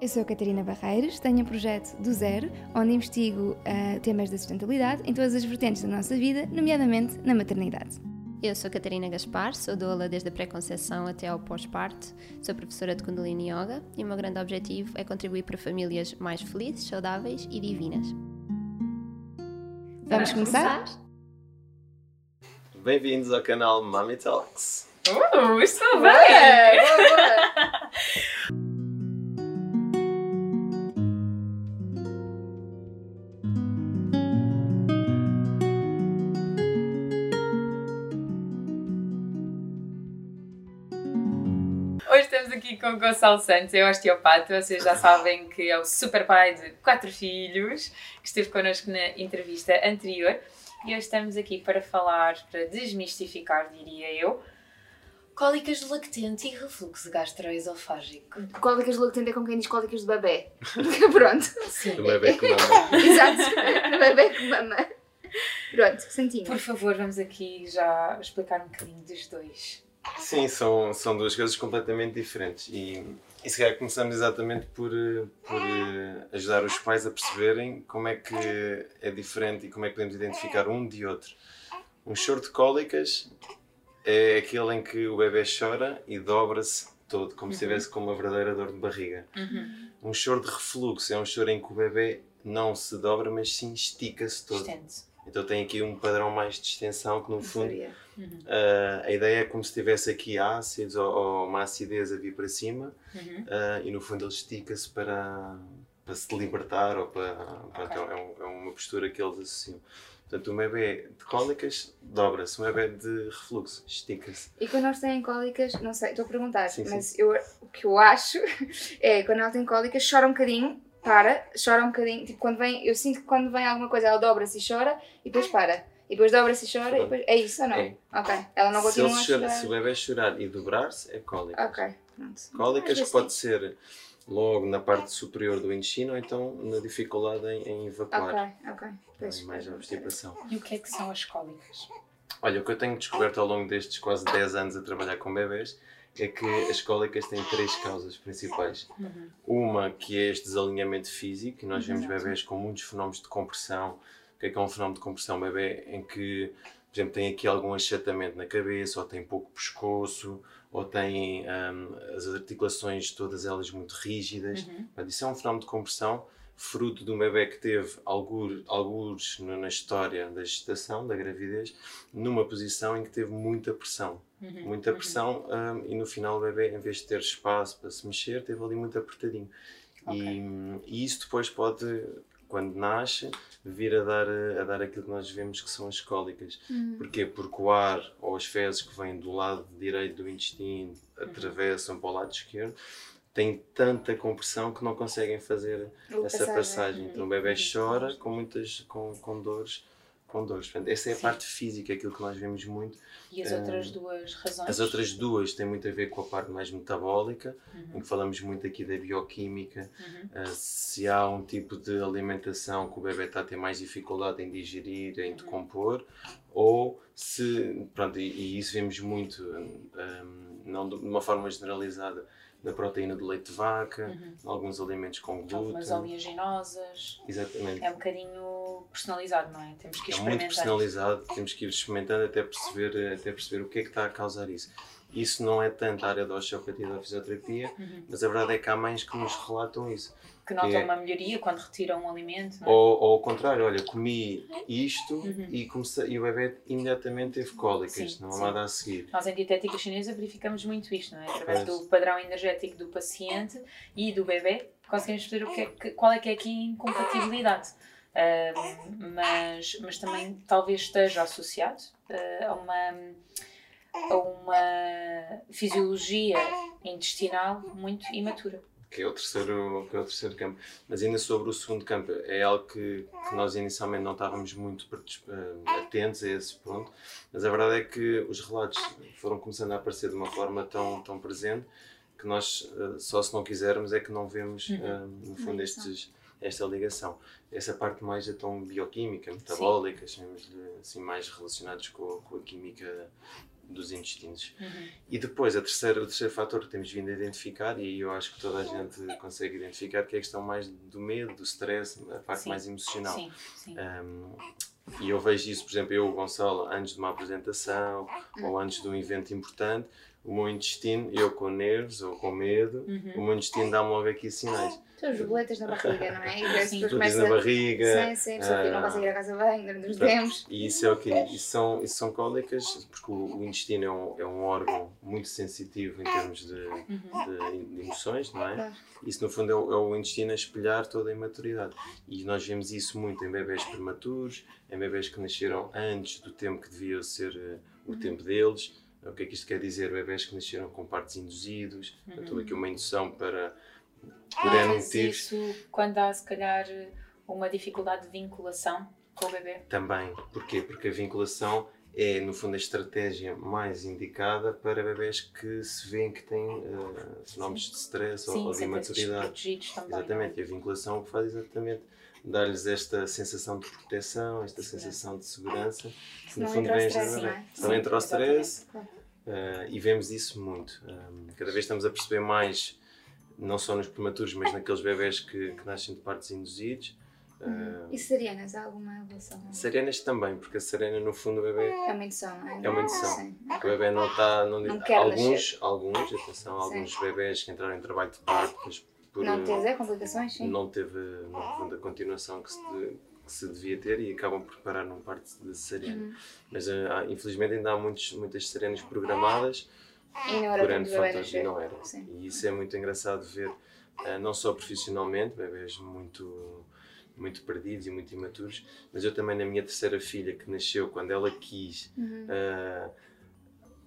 Eu sou a Catarina Barreiros, tenho um projeto do zero, onde investigo uh, temas da sustentabilidade em todas as vertentes da nossa vida, nomeadamente na maternidade. Eu sou Catarina Gaspar, sou doula desde a pré-conceição até ao pós-parto, sou professora de Kundalini Yoga e o meu grande objetivo é contribuir para famílias mais felizes, saudáveis e divinas. Vamos começar? Bem-vindos ao canal Mami Talks. Uh, estou Boa, bem! boa, boa. Gonçalo Santos, é o osteopata. Vocês já sabem que é o super pai de quatro filhos, que esteve connosco na entrevista anterior. E hoje estamos aqui para falar, para desmistificar, diria eu, cólicas do lactente e refluxo gastroesofágico. Cólicas do lactente é como quem diz cólicas do bebê. Pronto. Sim. Do bebê que mama. Exato. Do bebê que mama. Pronto, Santinho. Por favor, vamos aqui já explicar um bocadinho dos dois. Sim, são, são duas coisas completamente diferentes. E, e se calhar começamos exatamente por, eh, por eh, ajudar os pais a perceberem como é que é diferente e como é que podemos identificar um de outro. Um choro de cólicas é aquele em que o bebê chora e dobra-se todo, como se estivesse com uma verdadeira dor de barriga. Um choro de refluxo é um choro em que o bebê não se dobra, mas sim estica-se todo. Estende. Então tem aqui um padrão mais de extensão que no fundo Seria. ah, a ideia é como se tivesse aqui ácidos ou, ou uma acidez a vir para cima Uhum. ah, e no fundo ele estica-se para, para se libertar ou para. pronto, é, um- é uma postura que eles associam. Portanto, um bebê de cólicas dobra-se, um bebê de refluxo estica-se. E quando eles têm cólicas, não sei, estou a perguntar, Sim, sim. mas eu, o que eu acho é quando ela tem cólicas, chora um bocadinho, para, chora um bocadinho, tipo quando vem, eu sinto que quando vem alguma coisa ela dobra-se e chora e depois para. E depois dobra-se e chora e depois. É isso ou não? É. Ok. Ela não Se, continua a chora- chorar. se o bebê chorar e dobrar-se, é cólicas. Ok, pronto. Cólicas que pode ser logo na parte superior do intestino ou então na dificuldade em, em evacuar. Ok, ok. Em mais a obstipação. E o que é que são as cólicas? Olha, o que eu tenho descoberto ao longo destes quase 10 anos a trabalhar com bebês é que as cólicas têm três causas principais. Uma que é este desalinhamento físico, e nós vemos bebês com muitos fenómenos de compressão. O que é que é um fenómeno de compressão? Um bebê em que, por exemplo, tem aqui algum achatamento na cabeça, ou tem pouco pescoço, ou tem hum, as articulações todas elas muito rígidas. Portanto, isso é um fenómeno de compressão fruto de um bebê que teve algures no- na história da gestação, da gravidez, numa posição em que teve muita pressão. Uhum. Muita pressão hum, e no final o bebê, em vez de ter espaço para se mexer, teve ali muito apertadinho. E, e isso depois pode, quando nasce, vir a dar, a dar aquilo que nós vemos que são as cólicas. Porquê? Porque o ar ou as fezes que vêm do lado direito do intestino atravessam para o lado esquerdo têm tanta compressão que não conseguem fazer essa passagem. passagem. Então o bebê chora com muitas com, com dores. Com dores. Portanto, essa é a Sim. parte física, aquilo que nós vemos muito. E as outras duas razões? As outras duas têm muito a ver com a parte mais metabólica, em que falamos muito aqui da bioquímica. Uh, se há um tipo de alimentação que o bebê está a ter mais dificuldade em digerir, em decompor, ou se, pronto, e, e isso vemos muito, um, não de uma forma generalizada, na proteína do leite de vaca, em alguns alimentos com Algumas glúten. oleaginosas. Exatamente. É um bocadinho personalizado, não é? Temos que É muito experimentar. personalizado, temos que ir experimentando até perceber, até perceber o que é que está a causar isso. Isso não é tanto a área da osteopatia e da fisioterapia, Uhum. mas a verdade é que há mães que nos relatam isso. Que notam É. uma melhoria quando retiram um alimento, é? Ou, ou ao contrário, olha, comi isto Uhum. e, comecei, e o bebê imediatamente teve cólicas, Sim, não há sim. nada a seguir. Nós em dietética chinesa verificamos muito isto, não é? Através do padrão energético do paciente e do bebê, conseguimos perceber o que é qual é que é aqui a incompatibilidade. Mas, mas também talvez esteja associado ah, a, uma, a uma fisiologia intestinal muito imatura. que é o terceiro, que é o terceiro campo. Mas ainda sobre o segundo campo, é algo que, que nós inicialmente não estávamos muito uh, atentos a esse ponto, mas a verdade é que os relatos foram começando a aparecer de uma forma tão, tão presente que nós, uh, só se não quisermos, é que não vemos, uh, no fundo, estes, esta ligação. Essa parte mais então bioquímica, metabólica, assim, mais relacionados com, com a química dos intestinos. Uhum. E depois, a terceira, o terceiro fator que temos vindo a identificar, e eu acho que toda a gente consegue identificar, que é a questão mais do medo, do stress, a parte sim. mais emocional. Sim, sim. Um, e eu vejo isso, por exemplo, eu, o Gonçalo, antes de uma apresentação uhum. ou antes de um evento importante, o meu intestino, eu com nervos ou com medo, uhum. o meu intestino dá-me logo aqui sinais. São os boletas na barriga, não é? E depois começa... na barriga. Sim, sim, uh, não consegue ir à casa bem durante os tempos. E isso é o quê? Isso são, isso são cólicas, porque o, o intestino é um, é um órgão muito sensitivo em termos de, uhum. de, de emoções, não é? Isso no fundo é o, é o, intestino a espelhar toda a imaturidade. E nós vemos isso muito em bebés prematuros, em bebés que nasceram antes do tempo que devia ser uh, o uhum. tempo deles. O que é que isto quer dizer? Bebés que nasceram com partos induzidos, uhum. portanto, aqui uma indução para por ah, Isso quando há, se calhar, uma dificuldade de vinculação com o bebê? Também. Porquê? Porque a vinculação é, no fundo, a estratégia mais indicada para bebés que se veem que têm uh, fenómenos Sim. de stress Sim, ou, de imaturidade. Também, exatamente. É? E a vinculação faz exatamente dar-lhes esta sensação de proteção, esta sensação de segurança, que no fundo vem a Não entra o stress. Uh, e vemos isso muito. Um, cada vez estamos a perceber mais não só nos prematuros, mas naqueles bebés que, que nascem de partos induzidos. Uhum. Uh, e serenas, há alguma relação? Serenas também, porque a serena no fundo o bebê é uma indução, é? É uma indução. O bebê não está. Não, não alguns, nascer. alguns, atenção, sim. alguns bebés que entraram em trabalho de parto, por, não teve é, complicações, sim. Não teve no fundo a continuação que se, de, que se devia ter e acabam por parar num parto de serena. Uhum. Mas uh, infelizmente ainda há muitos, muitas serenas programadas e não era grande fator, e não era. Sim. E isso é muito engraçado ver, uh, não só profissionalmente, bebês muito, muito perdidos e muito imaturos, mas eu também na minha terceira filha, que nasceu quando ela quis, uhum. uh,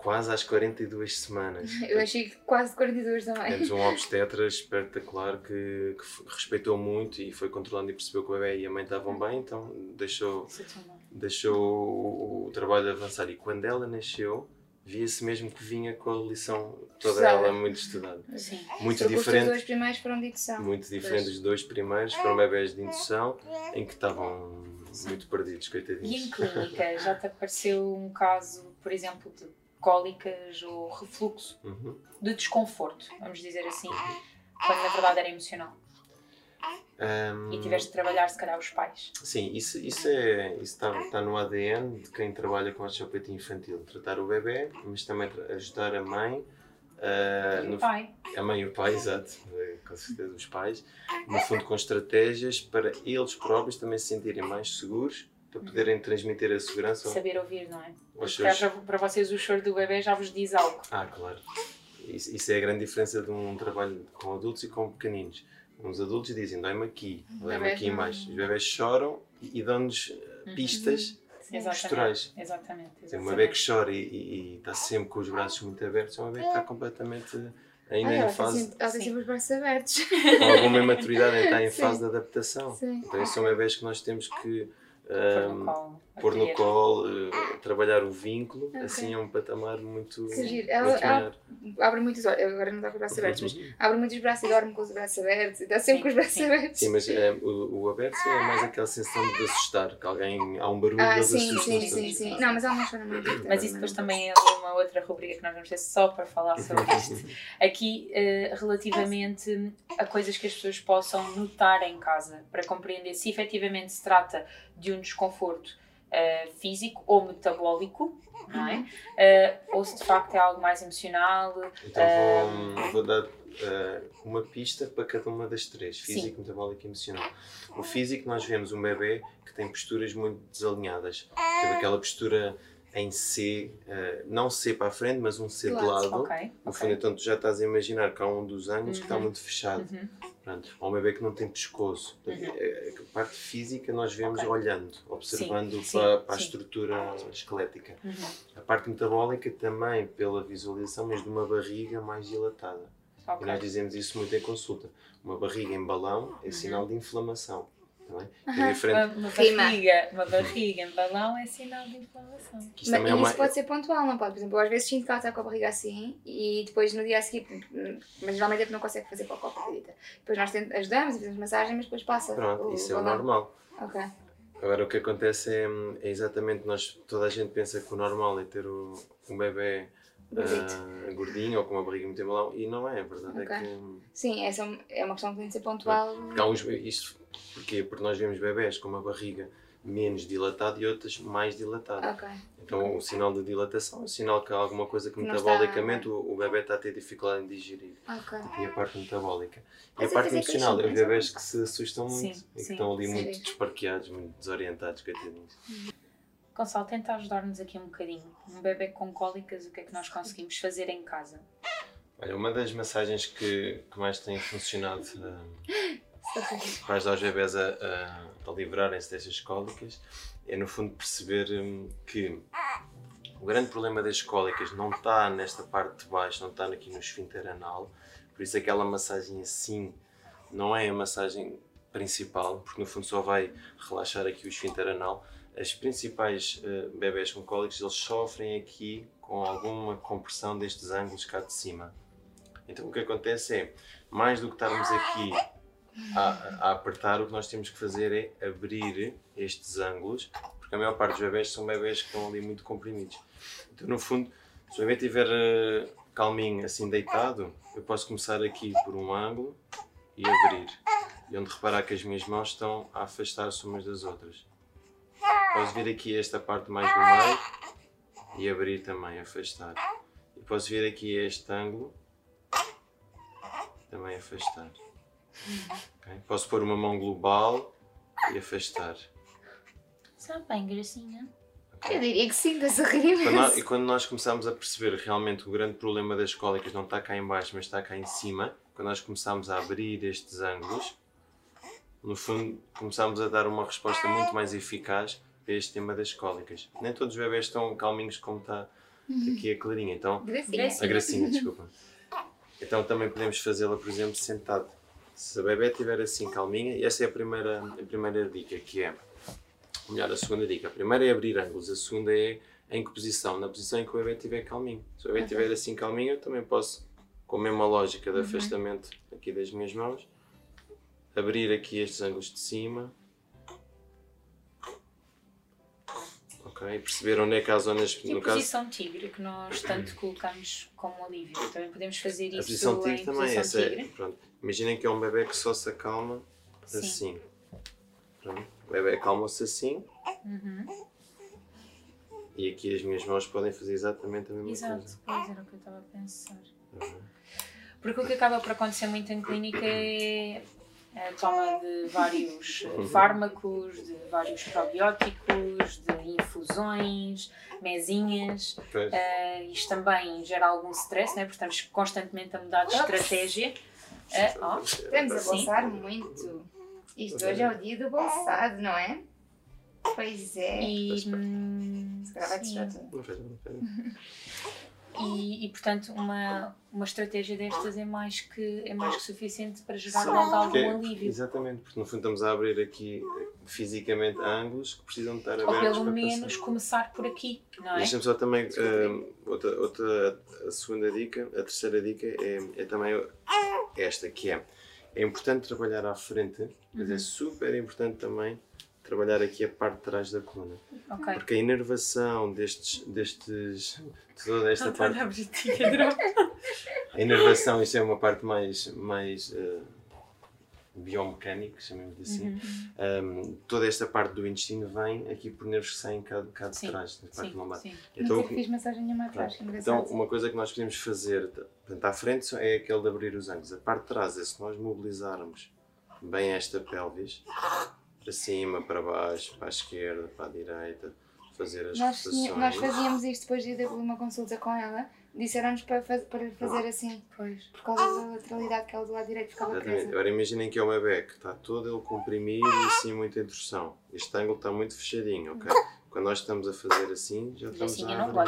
quase às 42 semanas. Eu achei que quase 42 também. Temos um obstetra espetacular que, que, respeitou muito e foi controlando e percebeu que o bebê e a mãe estavam bem, então deixou, deixou o, o trabalho avançar. E quando ela nasceu, via-se mesmo que vinha com a lição toda ela muito estudada. Sim. Muito diferente. Os dois primeiros foram de indução. Muito diferente dos dois primeiros, foram bebés de indução em que estavam Sim. muito perdidos, coitadinhos. E em clínica, já te apareceu um caso, por exemplo, de cólicas ou refluxo, uhum. de desconforto, vamos dizer assim, quando na verdade era emocional? Um, e tiveste de trabalhar, se calhar, os pais. Sim, isso, isso é, está isso tá no ADN de quem trabalha com osteopatia infantil. Tratar o bebê, mas também ajudar a mãe. Uh, e no, o pai. A mãe e o pai, exato. Com certeza, os pais. No fundo, com estratégias para eles próprios também se sentirem mais seguros para poderem transmitir a segurança. Saber ouvir, não é? Porque seus... para, para vocês o choro do bebê já vos diz algo. Ah, claro. Isso, isso é a grande diferença de um trabalho com adultos e com pequeninos Uns adultos dizem dói-me aqui, dói-me aqui não... mais. Os bebés choram e, e dão-nos uhum. pistas uhum. posturais. Exatamente. exatamente. Um bebê que chora e, e, está sempre com os braços muito abertos é um bebê que está completamente ainda Ai, em fase. Ela tem sempre os braços abertos. Com alguma imaturidade, está em fase de adaptação. Sim. Então, esses são bebés que nós temos que um, pôr no colo, uh, trabalhar o vínculo, okay. assim é um patamar muito. Que giro. Ela, ela abre muitos olhos, agora não está com os braços abertos, mas abre muitos braços e dorme com os braços abertos e está sempre sim, com os braços sim. abertos. Sim, mas uh, o, o aberto é mais aquela sensação de assustar, que alguém há um barulho ah, sim, sim, sim, sim. Não, mas ela não chora muito. Mas isso depois também é uma outra rubrica que nós vamos ter só para falar sobre isto. Aqui, uh, relativamente a coisas que as pessoas possam notar em casa, para compreender se efetivamente se trata de um desconforto uh, físico ou metabólico, não é? Uh, ou se de facto é algo mais emocional. Então vou, vou dar uma pista para cada uma das três: físico, Sim. metabólico e emocional. O físico, nós vemos um bebê que tem posturas muito desalinhadas. Tem aquela postura em C, uh, não C para a frente, mas um C de lado. Okay, no okay. fundo, então tu já estás a imaginar que há um dos ângulos uhum. que está uhum. muito fechado. Uhum. Pronto. Ou um bebê que não tem pescoço. Uhum. Eh, a parte física nós vemos okay. olhando, observando sim, para, sim, para, a estrutura esquelética. Uhum. A parte metabólica também pela visualização, mas de uma barriga mais dilatada. E nós dizemos isso muito em consulta. Uma barriga em balão é sinal de inflamação. Bem? É Uma, diferente. uma Rima. barriga, uma barriga em balão é sinal de inflamação. Mas também é isso uma- pode ser pontual, não pode? Por exemplo, eu às vezes sinto que ela está com a barriga assim e depois no dia a seguir, mas geralmente é porque não consegue fazer cocô, acredita. Depois nós ajudamos e fazemos massagem, mas depois passa. Pronto, o isso é o normal. Ok. Agora o que acontece é, é exatamente nós toda a gente pensa que o normal é ter o, um bebê ah, gordinho ou com uma barriga muito em balão e não é, a verdade Ok. é que Sim, essa é uma questão que tem de ser pontual. porque há uns, isto porquê? Porque nós vemos bebés com uma barriga menos dilatada e outras mais dilatada. Ok. Então o sinal de dilatação é um sinal que há alguma coisa que não metabolicamente o, o bebê está a ter dificuldade em digerir. Ok. E a parte metabólica. E a parte emocional, os mas é bebés que se assustam muito Sim, e que sim. estão ali Sim. muito desparqueados, muito desorientados, coitadinhos. Gonçalo, tenta ajudar-nos aqui um bocadinho. Um bebê com cólicas, o que é que nós conseguimos fazer em casa? Olha, uma das massagens que, que mais tem funcionado Sorriso. para ajudar os bebés a, a, a livrarem-se destas cólicas é, no fundo, perceber hum, que o grande problema das cólicas não está nesta parte de baixo, não está aqui no esfíncter anal, por isso aquela massagem assim não é a massagem principal, porque no fundo só vai relaxar aqui o esfíncter anal. As principais eh, bebés com cólicos, eles sofrem aqui com alguma compressão destes ângulos cá de cima. Então o que acontece é, mais do que estarmos aqui a, a apertar, o que nós temos que fazer é abrir estes ângulos, porque a maior parte dos bebés são bebés que estão ali muito comprimidos. Então, no fundo, se o bebê estiver eh, calminho, assim deitado, eu posso começar aqui por um ângulo e abrir. E onde reparar que as minhas mãos estão a afastar-se umas das outras. Posso vir aqui esta parte mais do meio e abrir também, afastar. E posso vir aqui este ângulo, também afastar. Ok? Posso pôr uma mão global e afastar. Sabe bem, gracinha? Eu diria que sim, estás a rir Quando nós- e quando nós começamos a perceber realmente o grande problema das cólicas não está cá em baixo, mas está cá em cima, quando nós começamos a abrir estes ângulos, no fundo começamos a dar uma resposta muito mais eficaz para este tema das cólicas. Nem todos os bebés estão calminhos como está aqui a Clarinha, então Gracinha. a gracinha, desculpa. Então também podemos fazê-la, por exemplo, sentado. Se a bebê estiver assim calminha, e essa é a primeira, a primeira dica, que é, ou melhor, a segunda dica. A primeira é abrir ângulos, a segunda é em que posição? Na posição em que o bebê estiver calminho. Se o bebê estiver assim calminho, eu também posso, com a mesma lógica de afastamento aqui das minhas mãos, abrir aqui estes ângulos de cima. Ok, perceber onde é que há zonas, E a no caso, posição tigre, que nós tanto colocamos como alívio. Também podemos fazer A isso posição tigre em também, posição essa é, tigre. pronto. Imaginem que é um bebê que só se acalma Sim. assim. Pronto. O bebê acalma-se assim Uhum. e aqui as minhas mãos podem fazer exatamente a mesma Exato, coisa. pois era o que eu estava a pensar. Uhum. Porque o que acaba por acontecer muito em clínica é a toma de vários eh, Uhum. fármacos, de vários probióticos, de infusões, mesinhas. Eh, isto também gera algum stress, né? porque estamos constantemente a mudar de Ops. estratégia. Eh, ó, Estamos a Sim. bolsar muito. Isto hoje é o dia do bolsado, não é? Pois é. e, hum, Se calhar vai sim. tudo. E, e, portanto uma, uma estratégia destas é mais que, é mais que suficiente para gerar logo algum porque- alívio. Exatamente, porque no fundo estamos a abrir aqui eh, fisicamente ângulos que precisam de estar Ou abertos pelo para menos passar. começar por aqui, não é? Deixa-me só também, eh, outra, outra, a segunda dica, a terceira dica é, é também esta, que é, é importante trabalhar à frente, mas Uhum. é super importante também trabalhar aqui a parte de trás da coluna. Ok. Porque a inervação destes, destes toda esta parte, a a inervação, isto é uma parte mais, mais eh, biomecânica, chamemos assim. Uhum. Um, toda esta parte do intestino vem aqui por nervos que saem cá, cá de Sim, trás, na parte Sim, lombar. sim. Então, Nunca fiz massagem nenhuma atrás, que engraçado. então, uma coisa que nós podemos fazer, portanto, à frente é aquele de abrir os ângulos. A parte de trás é se nós mobilizarmos bem esta pelvis, para cima, para baixo, para a esquerda, para a direita, fazer as Nós, tinha- nós fazíamos isto depois de ir a uma consulta com ela. Disseram-nos para, faz- para fazer assim, Pois. por causa da lateralidade que ela do lado direito ficava Exatamente. presa. Agora imaginem que é um bebê que está todo ele comprimido e assim muita intrusão. Este ângulo está muito fechadinho, ok? Quando nós estamos a fazer assim, já estamos Assim a eu não.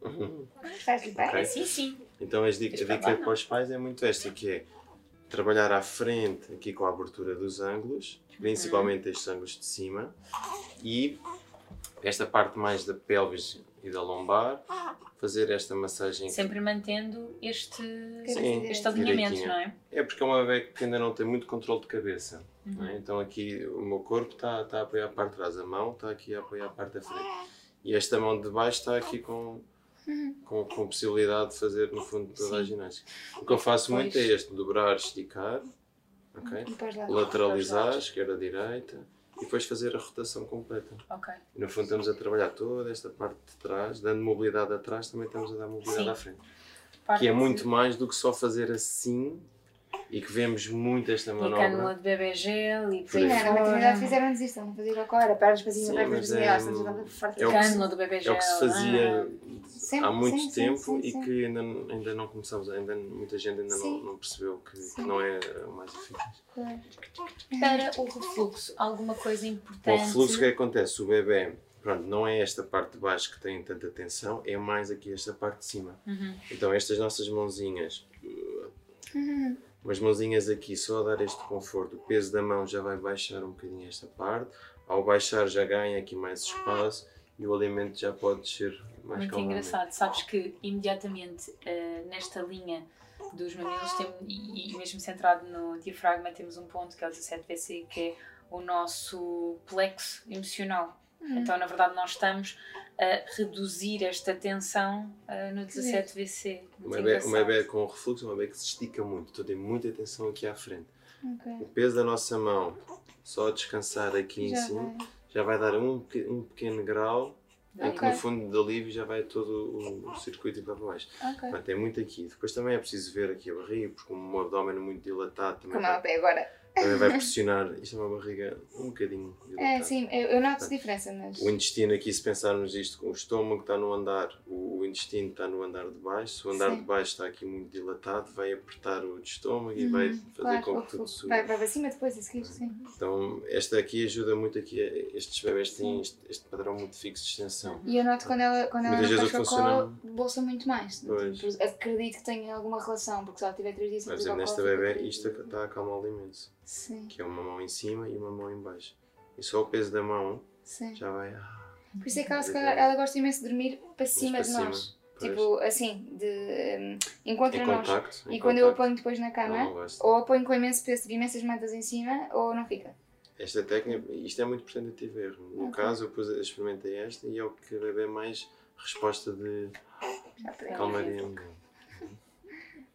Uhum. Faz-lhe bem? Ok. Assim sim. Então as dica, a para dica não. para os pais é muito esta, que é trabalhar à frente aqui com a abertura dos ângulos, principalmente estes ângulos de cima, e esta parte mais da pelvis e da lombar, fazer esta massagem. Sempre mantendo este, Sim, este alinhamento, direitinho. não é? É porque é uma bebê que ainda não tem muito controle de cabeça. não Uhum. é? Então aqui o meu corpo está está a apoiar a parte de trás, a mão está aqui a apoiar a parte da frente. E esta mão de baixo está aqui com, com, com possibilidade de fazer no fundo toda a Sim. ginástica. O que eu faço muito é este, dobrar, esticar, ok? Depois lá. lateralizar, esquerda, direita, e depois fazer a rotação completa. Ok. E no fundo estamos a trabalhar toda esta parte de trás, dando mobilidade atrás, também estamos a dar mobilidade Sim. à frente. Parte Que é muito mais do que só fazer assim e que vemos muito esta E manobra. cânula de bebê gel e por Sim, aí na maternidade fora. fizeram-nos isto, não fazia qualquer hora, pernas cima, pernas é- é o que se- Cânula do bebê É gel. o que se fazia ah. Há muito sim, sim, tempo sim, e sim. que ainda, ainda não começamos, ainda muita gente ainda não, não percebeu que, que não é o mais eficaz. Para o refluxo, alguma coisa Para o importante? refluxo, o que acontece? O bebê, pronto, não é esta parte de baixo que tem tanta tensão, é mais aqui esta parte de cima. Uhum. Então estas nossas mãozinhas, Uhum. Umas mãozinhas aqui, só a dar este conforto, o peso da mão já vai baixar um bocadinho esta parte, ao baixar já ganha aqui mais espaço e o alimento já pode descer mais Muito calmamente. engraçado. Sabes que imediatamente eh, nesta linha dos mamilos tem, e, e mesmo centrado no diafragma temos um ponto que é o 17VC que é o nosso plexo emocional. Uhum. Então na verdade nós estamos a reduzir esta tensão eh, no giro. 17VC. Um Muito bebê, um engraçado. bebê com refluxo é um bebê que se estica muito, então tem muita tensão aqui à frente. Ok. O peso da nossa mão, só a descansar aqui em Já cima, vai. já vai dar um, um pequeno grau em que Ok. no fundo de alívio já vai todo o, o circuito para baixo. Ok. Portanto, é muito aqui. Depois também é preciso ver aqui a barriga, porque o abdômen é muito dilatado também Como vai, pé agora. Também vai pressionar. Isto é uma barriga um bocadinho dilatada. É, sim, eu, noto diferença, mas. O intestino aqui, se pensarmos isto, o estômago está no andar, o, intestino está no andar de baixo. Se o andar Sim. de baixo está aqui muito dilatado, vai apertar o estômago e vai fazer Uhum. Claro, com que tudo suba. Vai, vai para cima depois a seguir, sim. Então, esta aqui ajuda muito aqui. Estes bebés têm este, este padrão muito fixo de extensão. E eu noto quando ela, quando ela não faz cocó, bolsa muito mais. Tipo, acredito que tenha alguma relação, porque se ela tiver 3 dias sem Por exemplo, nesta três isto está a acalmá-lo imenso. Sim, Que é uma mão em cima e uma mão em baixo. E só o peso da mão sim. já vai. ah, Por isso é que ela, calhar, ela gosta imenso de dormir para cima para de cima, nós. pois. Tipo, assim, de um, encontra em nós. contacto. E quando eu a contacto. ponho depois na cama, não ou a ponho com imenso peso, tipo, imensas mantas em cima, ou não fica. Esta técnica, isto é muito representativo erro. No Ok. caso, eu pus, experimentei esta e é o que bebê mais resposta de calmaria.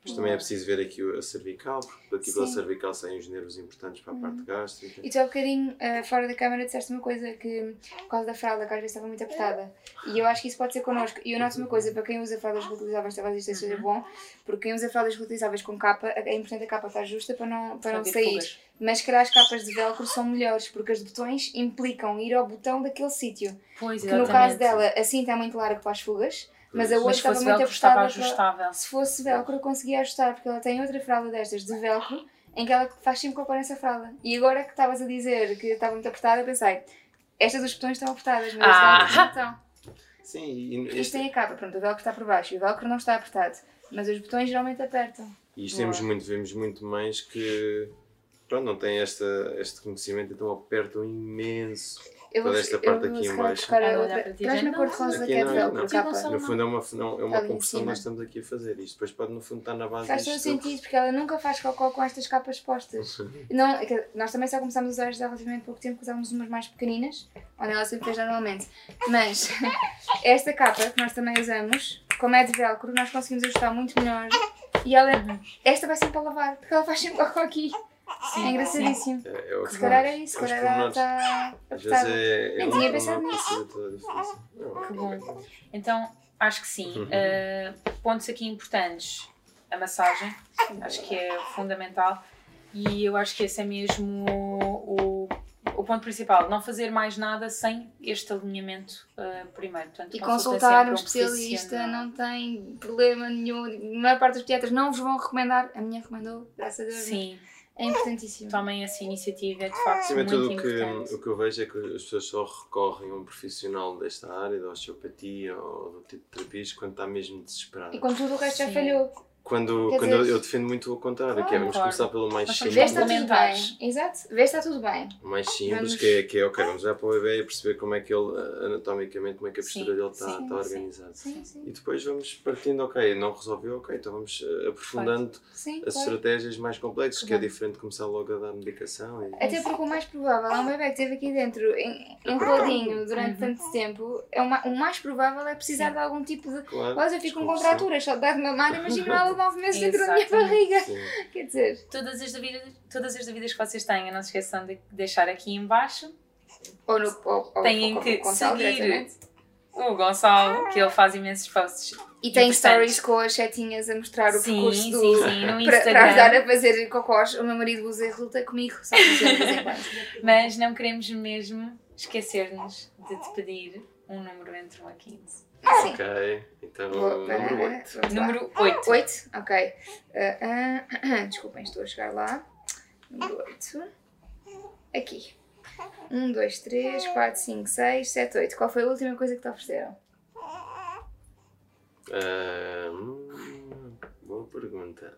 Mas também é preciso ver aqui a cervical, porque daqui pela cervical saem os nervos importantes para a parte gástrica. E tu há bocadinho, eh, fora da câmara, disseste uma coisa que, por causa da fralda, que às vezes estava muito apertada. E eu acho que isso pode ser connosco. E eu noto uma coisa, para quem usa fraldas reutilizáveis, talvez isto seja bom, porque quem usa fraldas reutilizáveis com capa, é importante a capa estar justa para não, para não sair. fugas. Mas se calhar as capas de velcro são melhores, porque os botões implicam ir ao botão daquele sítio. Pois, Que no caso dela, assim está muito largo para as fugas, mas a outra Mas estava muito para- ajustável. Se fosse velcro, eu conseguia ajustar, porque ela tem outra fralda destas de velcro, em que ela faz sempre cocô nessa fralda. E agora que estavas a dizer que estava muito apertada, eu pensei, estas dos botões estão apertadas, mas Ah! não estão. Sim, e Isto este, tem a capa, pronto, o velcro está por baixo e o velcro não está apertado. Mas os botões geralmente apertam. e isto temos muito, vemos muito mães que pronto, não têm esta, este conhecimento, então apertam imenso. Eu vou, Toda esta parte aqui em baixo. Traz-me a cor de rosa que é de velcro, capa. No fundo é uma, não, é uma compressão que nós estamos aqui a fazer. Isto depois pode no fundo estar na base Faz todo sentido, porque ela nunca faz cocó com estas capas postas. Não, é nós também só começámos a usar estas há relativamente pouco tempo, porque usávamos umas mais pequeninas, onde ela sempre fez normalmente. Mas esta capa que nós também usamos, como é de velcro, nós conseguimos ajustar muito melhor. E ela, esta vai sempre para lavar, porque ela faz sempre cocó aqui. É engraçadíssimo. É, é o Se calhar é isso, se os calhar ela está Às vezes é, é Nem tinha pensado nisso. Que é bom. Então, acho que sim. Uh, pontos aqui importantes. A massagem, acho que é fundamental. E eu acho que esse é mesmo o, o ponto principal, não fazer mais nada sem este alinhamento uh, primeiro. Portanto, E consulta consultar um especialista não tem problema nenhum. A maior parte dos pediatras não vos vão recomendar. A minha recomendou, graças a Deus. Sim, É importantíssimo. tomem essa iniciativa, é de facto Acima de muito tudo, o que, o que eu vejo é que as pessoas só recorrem a um profissional desta área, da osteopatia ou do tipo de terapias, quando está mesmo desesperado. E quando tudo o resto já Sim. falhou. Quando, Quer quando dizer- eu, eu defendo muito o contrário, que é vamos Concordo. começar pelo mais Vê simples. se está tudo bem. Exato. Vê se está tudo bem. O mais simples, Vamos- que é, que é ok, vamos olhar para o bebê e perceber como é que ele, eh, anatomicamente, como é que a postura Sim, dele está, sim, está organizada. Sim, sim. E depois vamos partindo, ok, não resolveu, ok, então vamos eh, aprofundando Sim, as claro. estratégias mais complexas, que é Claro. diferente de começar logo a dar medicação. E... Até porque o mais provável é um bebê que esteve aqui dentro em- enroladinho durante tanto tempo. É o ma- o mais provável é precisar Sim. de algum tipo de. Claro, Olha, eu fico com contraturas, só de dar de mamar, imagina ela nove meses dentro da minha barriga. Sim. Quer dizer, Todas as, dúvidas, todas as dúvidas que vocês tenham, não se esqueçam de deixar aqui em baixo. ou no. Ou, ou, Têm ou, que Gonçalo seguir o Gonçalo, que ele faz imensos posts. E tem stories com as setinhas a mostrar o Sim, percurso sim, do. sim, no Para, para ajudar Instagram. a fazer cocós, o meu marido usa e resulta comigo, só. Mas não queremos mesmo esquecer-nos de te pedir um número entre 1 a 15. Sim. Ok, então número 8. vamos lá. Número 8. 8? Ok. Ah, ah, desculpem, estou a chegar lá. Número 8. Aqui. 1, 2, 3, 4, 5, 6, 7, 8. Qual foi a última coisa que te ofereceram? Ah, hum, boa pergunta.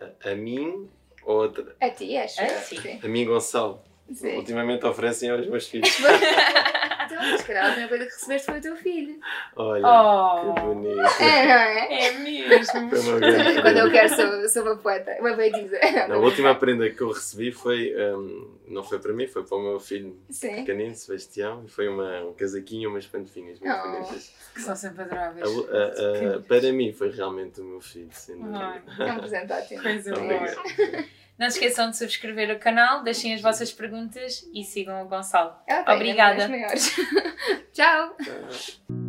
A, a mim ou a, outra? A ti, acho. A ti. A mim, Gonçalo. Sim. Ultimamente oferecem aos meus filhos. Então, mas se calhar a última coisa que recebeste foi o teu filho. Olha, Oh. que bonito. É, não é? É mesmo. Quando eu quero sou, sou uma poeta, uma poetisa. A última prenda que eu recebi foi, hum, não foi para mim, foi para o meu filho Sim. pequenino, Sebastião, e foi uma, um casaquinho e umas pantofinhas muito Oh. bonitas. Que são sempre adoráveis. A- a- a- para mim foi realmente o meu filho, sem dúvida. É um presente ótimo. Coisa boa. Não se esqueçam de subscrever o canal, deixem as vossas perguntas e sigam o Gonçalo. Obrigada. Tchau.